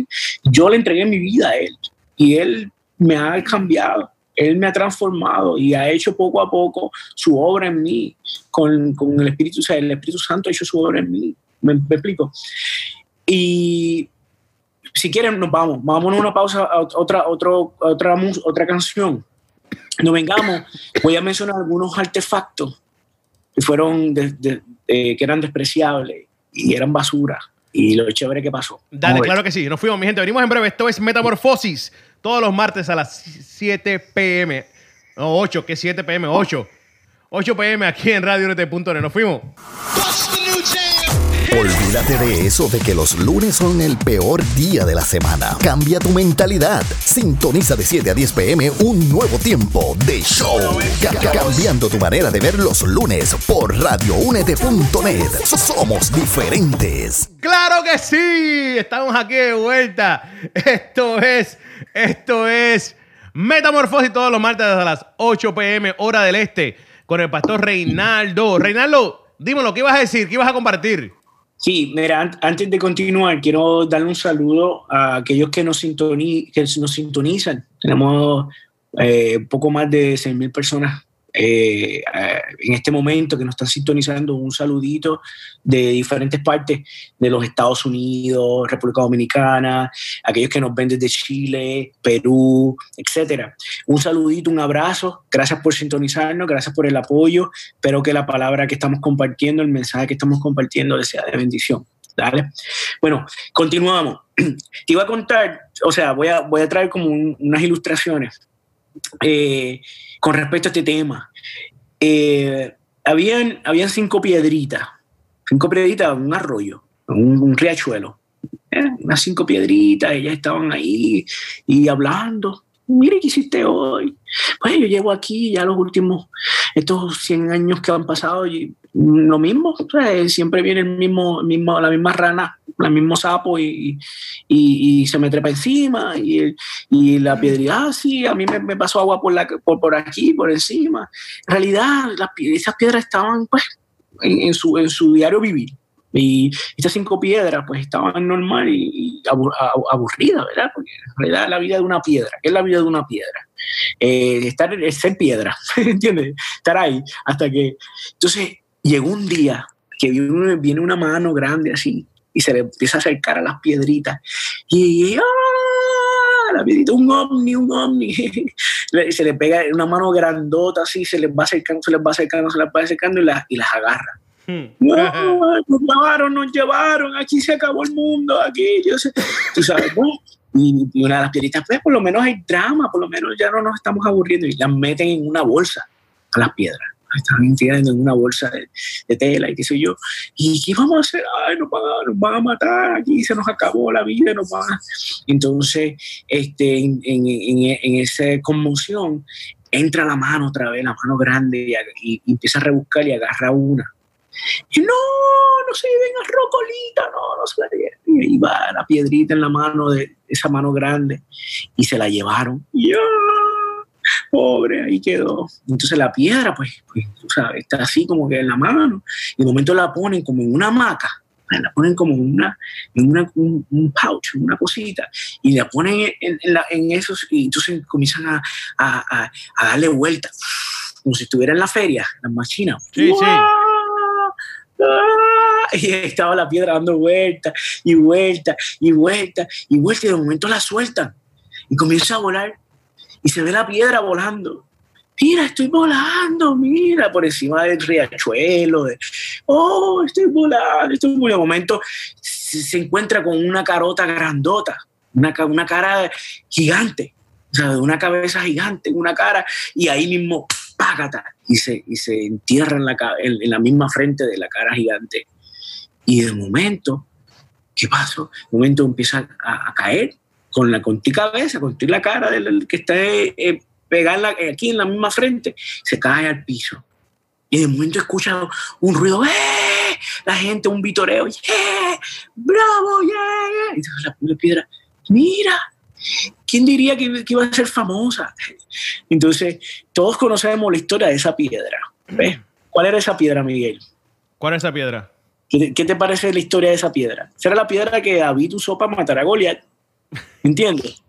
C: yo le entregué mi vida a él y él me ha cambiado. Él me ha transformado y ha hecho poco a poco su obra en mí, con, con el Espíritu, o sea, el Espíritu Santo ha hecho su obra en mí. ¿Me, me explico? Y si quieren, nos vamos. Vámonos a una pausa, a otra, otro, otra, otra canción. No vengamos, voy a mencionar algunos artefactos que fueron de- de- de- que eran despreciables y eran basura. Y lo chévere que pasó.
B: Dale, claro que sí. Nos fuimos, mi gente. Venimos en breve. Esto es Metamorfosis. Todos los martes a las 7 pm. No, 8, que 7 pm, 8. 8 pm aquí en Radio Nos fuimos.
D: Olvídate de eso de que los lunes son el peor día de la semana. Cambia tu mentalidad. Sintoniza de 7 a 10 pm un nuevo tiempo de show. Ca- ca- cambiando tu manera de ver los lunes por radioúnete.net. Somos diferentes.
B: ¡Claro que sí! Estamos aquí de vuelta. Esto es, esto es Metamorfosis todos los martes a las 8 pm, hora del este, con el pastor Reinaldo. Reinaldo, dímelo, ¿qué ibas a decir? ¿Qué ibas a compartir?
C: Sí, mira, an- antes de continuar, quiero darle un saludo a aquellos que nos, sintoni- que nos sintonizan. Tenemos eh, poco más de 6.000 personas eh, eh, en este momento que nos están sintonizando. Un saludito de diferentes partes de los Estados Unidos, República Dominicana, aquellos que nos ven desde Chile, Perú, etcétera. Un saludito, un abrazo. Gracias por sintonizarnos, gracias por el apoyo. Espero que la palabra que estamos compartiendo, el mensaje que estamos compartiendo, les sea de bendición. Dale. Bueno, continuamos. Te iba a contar, o sea, voy a, voy a traer como un- unas ilustraciones eh, con respecto a este tema. Eh, habían, habían cinco piedritas, cinco piedritas, un arroyo, un, un riachuelo. Eh, unas cinco piedritas, ellas estaban ahí y hablando. Mire, ¿qué hiciste hoy? Pues yo llevo aquí ya los últimos, estos 100 años que han pasado y lo mismo, o sea, siempre viene el mismo, mismo, la misma rana, el mismo sapo y, y, y se me trepa encima y, el- y la piedrita, ah, sí, a mí me, me pasó agua por, la, por, por aquí, por encima. En realidad, las esas piedras estaban pues en, en su, en su diario vivir. Y estas cinco piedras pues estaban normal y, aburridas, ¿verdad? Porque en realidad la vida de una piedra, ¿qué es la vida de una piedra? Eh, estar, es ser piedra, ¿entiendes? Estar ahí hasta que... Entonces llegó un día que viene, viene una mano grande así y se le empieza a acercar a las piedritas y ¡ah! la piedrita, un ovni, un ovni. se le pega una mano grandota así, se les va acercando, se les va acercando, se les va acercando y, las y las agarra.
B: Hmm.
C: No, nos llevaron, nos llevaron, aquí se acabó el mundo, aquí, yo sé, tú sabes, ¿no? Y, una de las piedritas, pues por lo menos hay drama, por lo menos ya no nos estamos aburriendo y las meten en una bolsa a las piedras. Están metidas en una bolsa de, tela y qué sé yo. ¿Y qué vamos a hacer? Ay, nos van a, nos van a matar, aquí se nos acabó la vida, nos van a... Entonces, este, en, en, en, esa conmoción, entra la mano otra vez, la mano grande, y- y empieza a rebuscar y agarra una. Y no, no se lleven a Rocolita, no, no se la lleven. Y va la piedrita en la mano de esa mano grande y se la llevaron. Y ¡ah! pobre, ahí quedó. Entonces la piedra, pues, pues, tú sabes, está así como que en la mano. Y de momento la ponen como en una hamaca. La ponen como en, una, en una, un, un pouch, en una cosita, y la ponen en, en, la- en esos, y entonces comienzan a, a, a- a darle vuelta, como si estuviera en la feria, las máquinas.
B: Sí, sí.
C: ¡Ah! Y estaba la piedra dando vueltas y vueltas y vueltas y vueltas y de momento la sueltan y comienza a volar y se ve la piedra volando. Mira, estoy volando, mira, por encima del riachuelo. oh, estoy volando, estoy volando. De momento se, encuentra con una carota grandota, una, una cara gigante, o sea, de una cabeza gigante, una cara, y ahí mismo, págata, y se, y se entierra en la, en, la misma frente de la cara gigante. Y de momento, ¿qué pasó? De momento empieza a, caer con la con tu cabeza, con tu la cara del que está eh, pegada eh, aquí en la misma frente, se cae al piso. Y de momento escucha un ruido, ¡eh! La gente, un vitoreo, ¡yeah! ¡Bravo, yeah! Y entonces la piedra, ¡mira! ¿Quién diría que, que iba a ser famosa? Entonces, todos conocemos la historia de esa piedra. ¿ves? ¿Cuál era esa piedra, Miguel?
B: ¿Cuál es esa piedra?
C: ¿Qué te, parece la historia de esa piedra? Esa era la piedra que David usó para matar a Goliat. ¿Entiendes?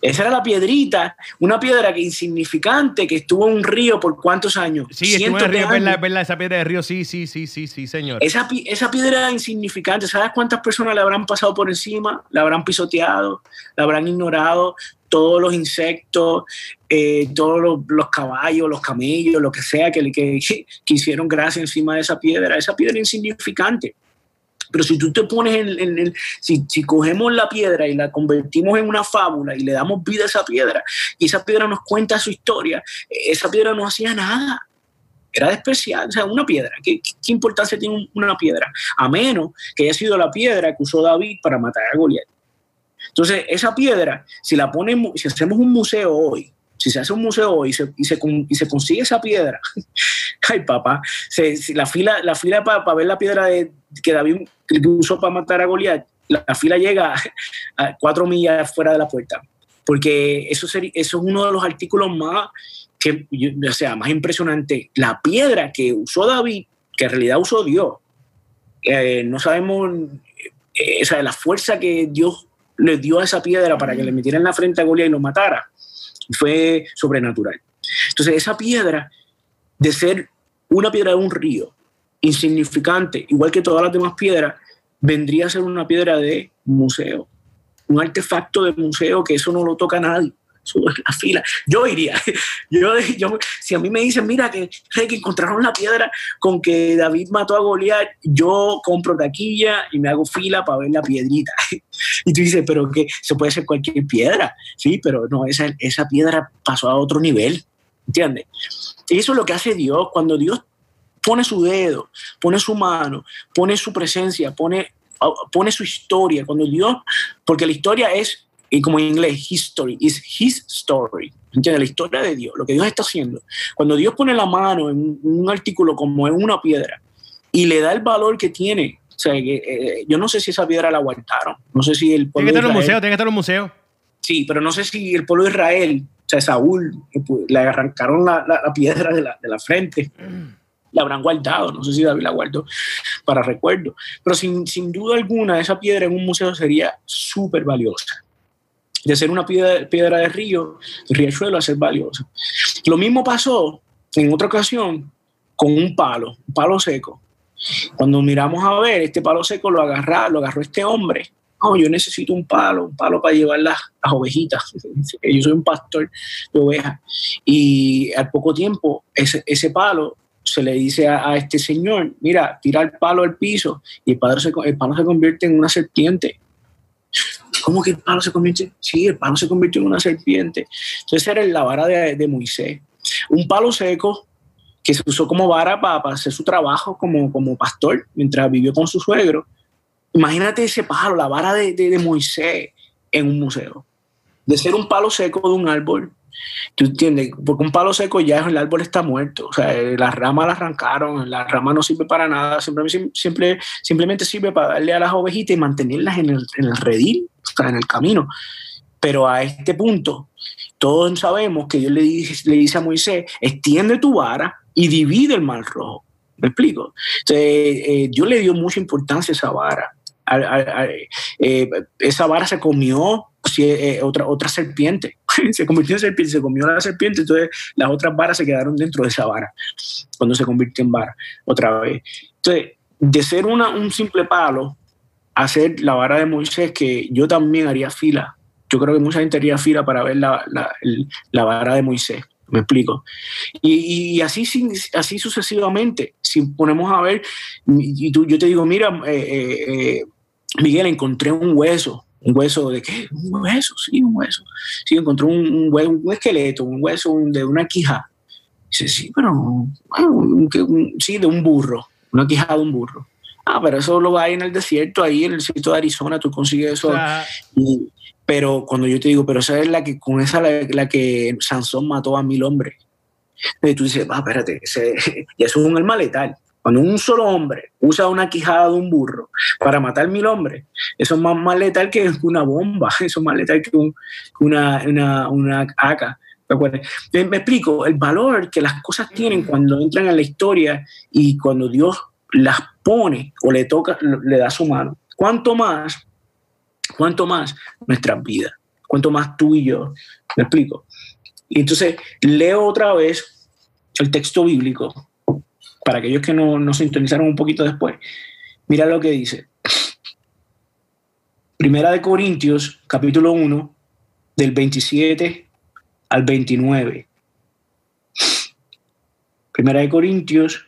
C: Esa era la piedrita, una piedra que insignificante que estuvo en un río por cuántos años.
B: Sí, estuvo en el río, ¿verdad?
C: años.
B: ¿verdad? Esa piedra de río, sí, sí, sí, sí, sí, señor.
C: Esa, esa piedra insignificante, ¿sabes cuántas personas le habrán pasado por encima? La habrán pisoteado, la habrán ignorado, todos los insectos, eh, todos los, los caballos, los camellos, lo que sea que, que, que hicieron gracia encima de esa piedra. Esa piedra insignificante. Pero si tú te pones en, el, si, cogemos la piedra y la convertimos en una fábula y le damos vida a esa piedra y esa piedra nos cuenta su historia, eh, esa piedra no hacía nada. Era despreciada, o sea, una piedra. ¿Qué, qué- importancia tiene un- una piedra? A menos que haya sido la piedra que usó David para matar a Goliat. Entonces, esa piedra, si la ponemos, si hacemos un museo hoy, si se hace un museo hoy y se, consigue esa piedra, ay papá, la fila, la fila para ver la piedra que David que usó para matar a Goliat, la, la fila llega a cuatro millas fuera de la puerta. Porque eso, eso es uno de los artículos más, que, o sea, más impresionante. La piedra que usó David, que en realidad usó Dios, eh, no sabemos eh, o sea, la fuerza que Dios le dio a esa piedra para que le metiera en la frente a Goliat y lo matara, fue sobrenatural. Entonces, esa piedra, de ser una piedra de un río, insignificante, igual que todas las demás piedras, vendría a ser una piedra de museo, un artefacto de museo que eso no lo toca nadie. Eso es la fila. Yo iría. Yo, yo- si a mí me dicen, mira, que, que encontraron la piedra con que David mató a Goliat, yo compro taquilla y me hago fila para ver la piedrita. Y tú dices, pero que eso puede ser cualquier piedra. Sí, pero no, esa, esa piedra pasó a otro nivel. ¿Entiendes? Y eso es lo que hace Dios. Cuando Dios pone su dedo, pone su mano, pone su presencia, pone, pone su historia. Cuando Dios, porque la historia es, y como en inglés, history, is his story. ¿Entiendes? La historia de Dios, lo que Dios está haciendo. Cuando Dios pone la mano en un, un artículo como en una piedra y le da el valor que tiene, o sea, que, eh, yo no sé si esa piedra la guardaron, no sé si el
B: Tiene
C: pueblo
B: que
C: de
B: estar en
C: Israel-
B: museos, tiene que estar en los museos.
C: Sí, pero no sé si el pueblo de Israel, o sea, Saúl, le arrancaron la, la- la piedra de la, de la frente, la habrán guardado, no sé si David la guardó para recuerdo, pero sin, sin duda alguna esa piedra en un museo sería súper valiosa. De ser una piedra, piedra de río, riachuelo, a ser valiosa. Lo mismo pasó en otra ocasión con un palo, un palo seco. Cuando miramos a ver, este palo seco lo, agarra, lo agarró este hombre no, yo necesito un palo, un palo para llevar las, las ovejitas. yo soy un pastor de ovejas. Y al poco tiempo, ese, ese palo se le dice a, este señor, mira, tira el palo al piso y el, palo se, el palo se convierte en una serpiente. ¿Cómo que el palo se convierte? Sí, el palo se convirtió en una serpiente. Entonces era la vara de, de Moisés. Un palo seco que se usó como vara para, hacer su trabajo como, como pastor mientras vivió con su suegro. Imagínate ese palo, la vara de, de, de Moisés en un museo. De ser un palo seco de un árbol ¿Tú entiendes? Porque un palo seco ya el árbol está muerto. O sea, las ramas la arrancaron, la rama no sirve para nada, siempre, siempre, simplemente sirve para darle a las ovejitas y mantenerlas en el, en el redil, o sea, en el camino. Pero a este punto, todos sabemos que Dios le dice, le dice a Moisés, extiende tu vara y divide el mar rojo. ¿Me explico? Eh, Dios le dio mucha importancia a esa vara. Eh, esa vara se comió eh, otra, otra serpiente. se convirtió en serpiente, se comió la serpiente, entonces las otras varas se quedaron dentro de esa vara, cuando se convirtió en vara otra vez. Entonces, de ser una, un simple palo, hacer la vara de Moisés, que yo también haría fila. Yo creo que mucha gente haría fila para ver la, la, la vara de Moisés. Me explico. Y, y así, así sucesivamente. Si ponemos a ver, y tú, yo te digo, mira, eh, eh, eh, Miguel, encontré un hueso. ¿Un hueso de qué? Un hueso, sí, un hueso. Sí, encontró un, un, un esqueleto, un hueso de una quija. Dice, sí, pero, bueno, sí, de un burro, una quija de un burro. Ah, pero eso lo va ahí en el desierto, ahí en el desierto de Arizona, tú consigues eso. Y, pero cuando yo te digo, pero esa es la que, con esa la, la que Sansón mató a mil hombres. Y tú dices, ah, espérate, ese, y eso es un arma letal. Cuando un solo hombre usa una quijada de un burro para matar mil hombres, eso es más, más letal que una bomba, eso es más letal que un, una, una, una AK. Me, me explico, el valor que las cosas tienen cuando entran en la historia y cuando Dios las pone o le toca, le da su mano. ¿Cuánto más cuánto más nuestras vidas, cuánto más tú y yo. ¿Me explico? Y entonces leo otra vez el texto bíblico para aquellos que no, no sintonizaron un poquito después. Mira lo que dice. Primera de Corintios, capítulo 1, del 27 al 29. Primera de Corintios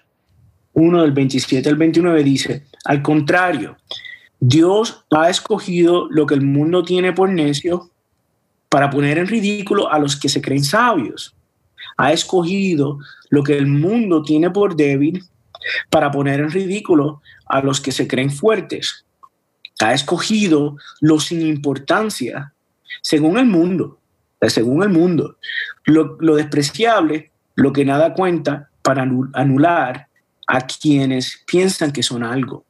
C: 1, del 27 al 29 dice, al contrario, Dios ha escogido lo que el mundo tiene por necio para poner en ridículo a los que se creen sabios. Ha escogido lo que el mundo tiene por débil para poner en ridículo a los que se creen fuertes. Ha escogido lo sin importancia, según el mundo, según el mundo, lo, lo despreciable, lo que nada cuenta para anular a quienes piensan que son algo.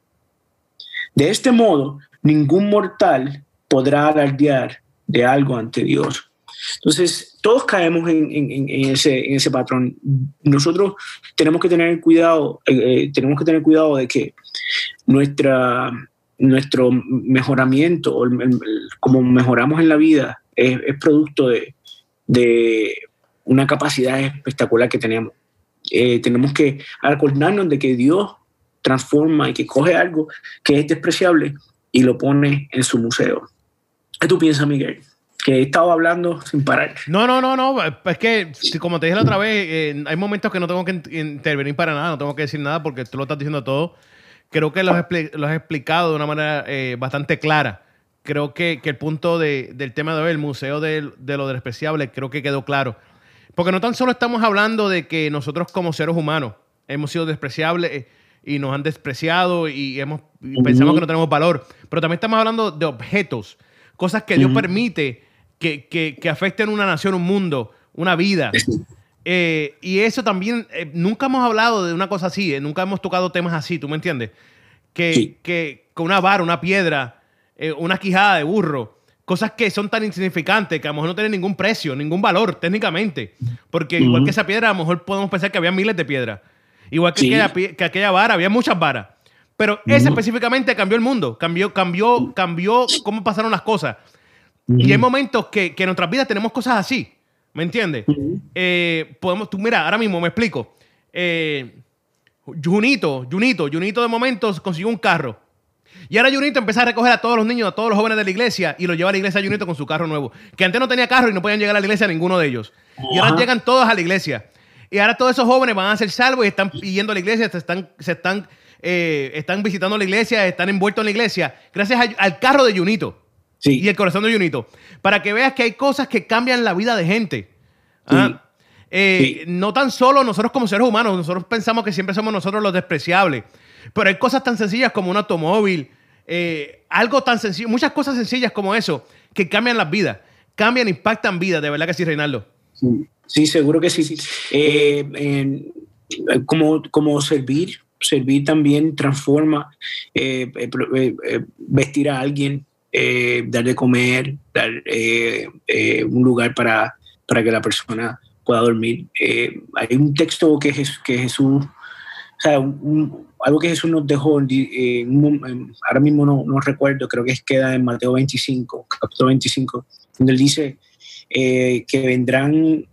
C: De este modo, ningún mortal podrá alardear de algo ante Dios. Entonces, todos caemos en, ese, patrón. Nosotros tenemos que tener cuidado, eh, eh, tenemos que tener cuidado de que nuestra, nuestro mejoramiento, como mejoramos en la vida, es, producto de, una capacidad espectacular que tenemos. Eh, tenemos que acordarnos de que Dios transforma y que coge algo que es despreciable y lo pone en su museo. ¿Qué tú piensas, Miguel? Que he estado hablando sin parar.
B: No, no, no, no. Es que, como te dije la otra vez, eh, hay momentos que no tengo que intervenir para nada, no tengo que decir nada porque tú lo estás diciendo todo. Creo que lo has, explicado de una manera eh, bastante clara. Creo que, el punto del tema de hoy, el museo de, de lo despreciable, creo que quedó claro. Porque no tan solo estamos hablando de que nosotros como seres humanos hemos sido despreciables, eh, y nos han despreciado y, hemos, pensamos que no tenemos valor. Pero también estamos hablando de objetos, cosas que Dios permite que, que, afecten una nación, un mundo, una vida. Eh, y eso también, eh, nunca hemos hablado de una cosa así, eh, nunca hemos tocado temas así, ¿tú me entiendes? Que, que con una vara, una piedra, una quijada de burro, cosas que son tan insignificantes que a lo mejor no tienen ningún precio, ningún valor técnicamente. Porque igual que esa piedra, a lo mejor podemos pensar que había miles de piedras. Igual que, aquella, vara, había muchas varas. Pero ese específicamente cambió el mundo, cambió, cambió, cambió cómo pasaron las cosas. Y hay momentos que, que, en nuestras vidas tenemos cosas así, ¿me entiendes? Eh, podemos, tú, mira, ahora mismo me explico. Eh, Junito, Junito, Junito de momentos consiguió un carro. Y ahora Junito empieza a recoger a todos los niños, a todos los jóvenes de la iglesia y los lleva a la iglesia Junito con su carro nuevo. Que antes no tenía carro y no podían llegar a la iglesia ninguno de ellos. Y ahora llegan todos a la iglesia. Y ahora todos esos jóvenes van a ser salvos y están yendo a la iglesia, se están, se están, eh, están visitando la iglesia, están envueltos en la iglesia, gracias al carro de Junito y el corazón de Junito. Para que veas que hay cosas que cambian la vida de gente. ¿Ah? Eh, no tan solo nosotros como seres humanos, nosotros pensamos que siempre somos nosotros los despreciables, pero hay cosas tan sencillas como un automóvil, eh, algo tan sencillo, muchas cosas sencillas como eso, que cambian las vidas, cambian, impactan vidas, de verdad que sí, Reinaldo.
C: Sí, seguro que sí. Eh, como, como servir, servir también transforma, vestir a alguien, dar de comer, dar un lugar para, para que la persona pueda dormir. Eh, hay un texto que, que Jesús, o sea, algo que Jesús nos dejó, eh, ahora mismo no, no, recuerdo, creo que queda en Mateo 25, capítulo 25, donde él dice eh, que vendrán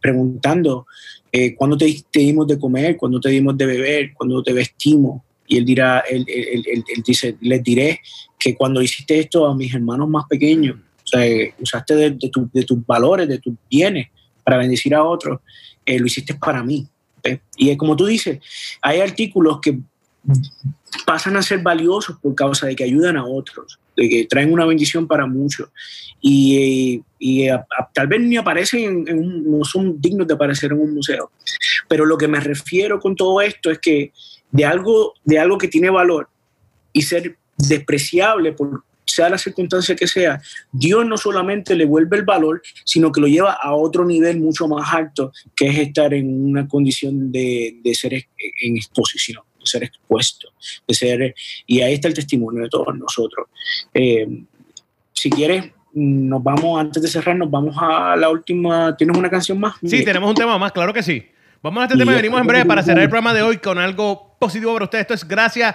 C: preguntando cuándo te, dimos de comer, cuándo te dimos de beber, cuándo te vestimos. Y él dirá, él, dice, les diré que cuando hiciste esto a mis hermanos más pequeños, o sea, usaste de, de tus valores, de tus bienes, para bendecir a otros, eh, lo hiciste para mí. Y como tú dices, hay artículos que pasan a ser valiosos por causa de que ayudan a otros, de que traen una bendición para muchos. Y, tal vez ni aparecen, en, no son dignos de aparecer en un museo. Pero lo que me refiero con todo esto es que de algo, de algo que tiene valor y ser despreciable por sea la circunstancia que sea, Dios no solamente le vuelve el valor, sino que lo lleva a otro nivel mucho más alto, que es estar en una condición de, ser en exposición, de ser expuesto, de ser, y ahí está el testimonio de todos nosotros. Eh, si quieres, nos vamos, antes de cerrar, nos vamos a la última, ¿tienes una canción más?
B: Sí, tenemos un tema más, claro que sí. Vamos a este tema y venimos en breve para cerrar el programa de hoy con algo positivo para ustedes. Esto es Gracia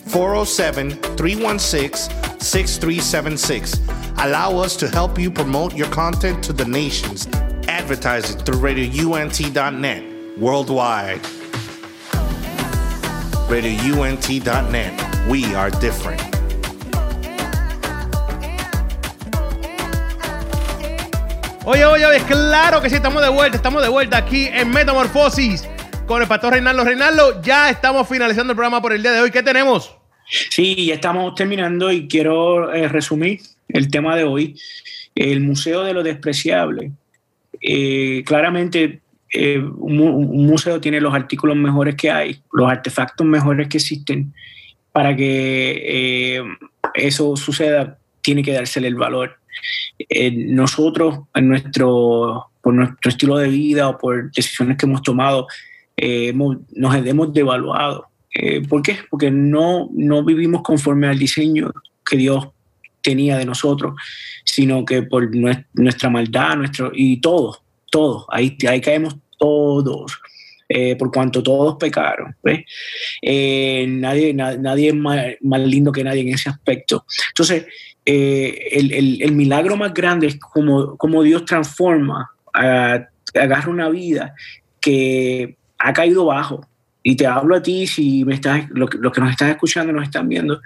A: 407 316 6376. Allow us to help you promote your content to the nations. Advertising through RadioUNT.net worldwide. RadioUNT.net. We are different.
B: Oye, oye, oye, claro que sí, estamos de vuelta, estamos de vuelta aquí en Metamorfosis con el pastor Reinaldo. Reinaldo, ya estamos finalizando el programa por el día de hoy. ¿Qué tenemos?
C: Sí, ya estamos terminando y quiero eh, resumir el tema de hoy. El Museo de lo Despreciable. Eh, claramente, eh, un, museo tiene los artículos mejores que hay, los artefactos mejores que existen. Para que eso suceda, tiene que dársele el valor. nosotros, en nuestro, por nuestro estilo de vida o por decisiones que hemos tomado, nos hemos devaluado eh, ¿Por qué? Porque no, no vivimos conforme al diseño que Dios tenía de nosotros, sino que por nuestra maldad, nuestro, y todos, todos, ahí, ahí caemos todos, eh, por cuanto todos pecaron. Eh, nadie, nadie es más, lindo que nadie en ese aspecto. Entonces, el, milagro más grande es como, como Dios transforma, agarra una vida que ha caído bajo, y te hablo a ti, si me estás, lo, que nos están escuchando, nos están viendo,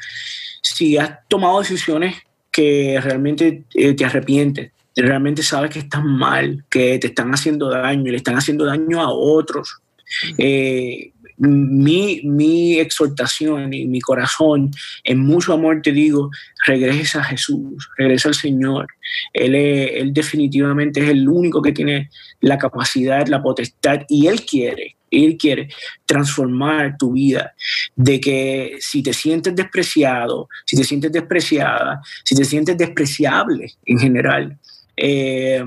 C: si has tomado decisiones que realmente eh, te arrepientes, realmente sabes que estás mal, que te están haciendo daño y le están haciendo daño a otros. Eh, mi, mi, exhortación y mi corazón, en mucho amor te digo, regresa a Jesús, regresa al Señor. Él, él definitivamente es el único que tiene la capacidad, la potestad, y Él quiere él quiere transformar tu vida, de que si te sientes despreciado, si te sientes despreciada, si te sientes despreciable en general, eh,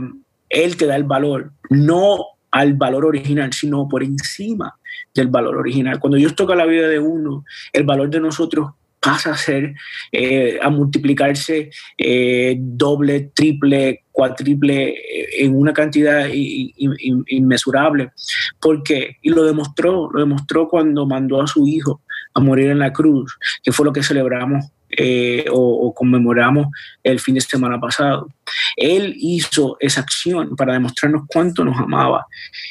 C: Él te da el valor, no al valor original, sino por encima del valor original. Cuando Dios toca la vida de uno, el valor de nosotros pasa a ser, eh, a multiplicarse eh, doble, triple, cuatriple eh, en una cantidad inmesurable. ¿Por qué? Y lo demostró, lo demostró cuando mandó a su hijo a morir en la cruz, que fue lo que celebramos eh, o, conmemoramos el fin de semana pasado. Él hizo esa acción para demostrarnos cuánto nos amaba.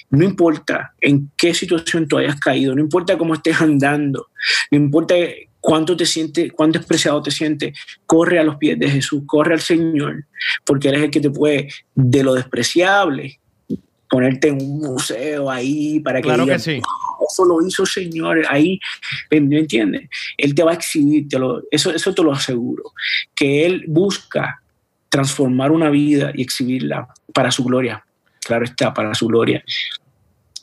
C: No importa en qué situación tú hayas caído, no importa cómo estés andando, no importa cuánto te sientes, cuánto despreciado te sientes, corre a los pies de Jesús, corre al Señor, porque Él es el que te puede de lo despreciable ponerte en un museo ahí para que
B: claro que sí.
C: eso lo hizo el Señor ahí, ¿me entiendes? Él te va a exhibir, eso, eso te lo aseguro, que Él busca transformar una vida y exhibirla para su gloria, claro está, para su gloria.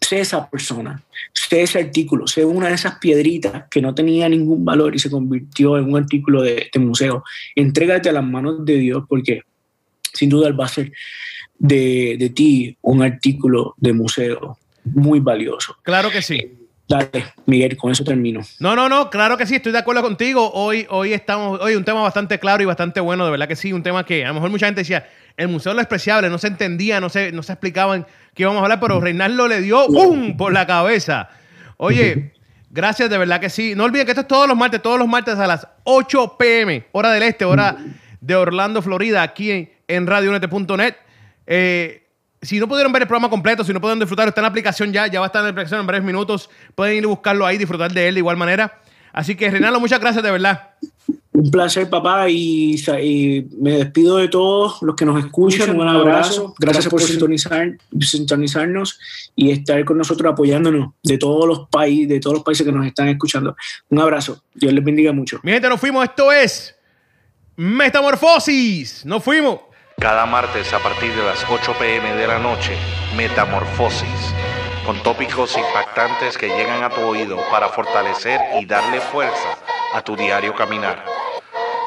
C: Sé esa persona, sé ese artículo, sé una de esas piedritas que no tenía ningún valor y se convirtió en un artículo de, de museo. Entrégate a las manos de Dios porque sin duda Él va a ser de, de ti un artículo de museo muy valioso.
B: Claro que sí.
C: Dale, Miguel, con eso termino.
B: No, no, no, claro que sí, estoy de acuerdo contigo. Hoy, hoy estamos, hoy un tema bastante claro y bastante bueno, de verdad que sí, un tema que a lo mejor mucha gente decía, el museo es lo despreciable, no se entendía, no se, no se explicaban qué íbamos a hablar, pero Reinaldo le dio ¡pum! por la cabeza. Oye, gracias, de verdad que sí. No olviden que esto es todos los martes, todos los martes a las 8 pm, hora del este, hora de Orlando, Florida, aquí en, en radionete.net. Eh, si no pudieron ver el programa completo, si no pudieron disfrutar, está en la aplicación ya, ya va a estar en la aplicación en breves minutos. Pueden ir a buscarlo ahí, disfrutar de él de igual manera. Así que, Renalo, muchas gracias de verdad.
C: Un placer, papá, y, me despido de todos los que nos escuchan. Un abrazo. Gracias, por, sintonizar, sintonizarnos y estar con nosotros apoyándonos de todos los países, de todos los países que nos están escuchando. Un abrazo. Dios les bendiga mucho.
B: Mi gente, nos fuimos. Esto es Metamorfosis. Nos fuimos.
A: Cada martes a partir de las 8 pm de la noche, Metamorfosis, con tópicos impactantes que llegan a tu oído para fortalecer y darle fuerza a tu diario caminar,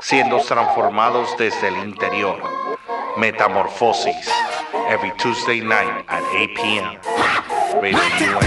A: siendo transformados desde el interior. Metamorfosis, every Tuesday night at 8 p.m. Radio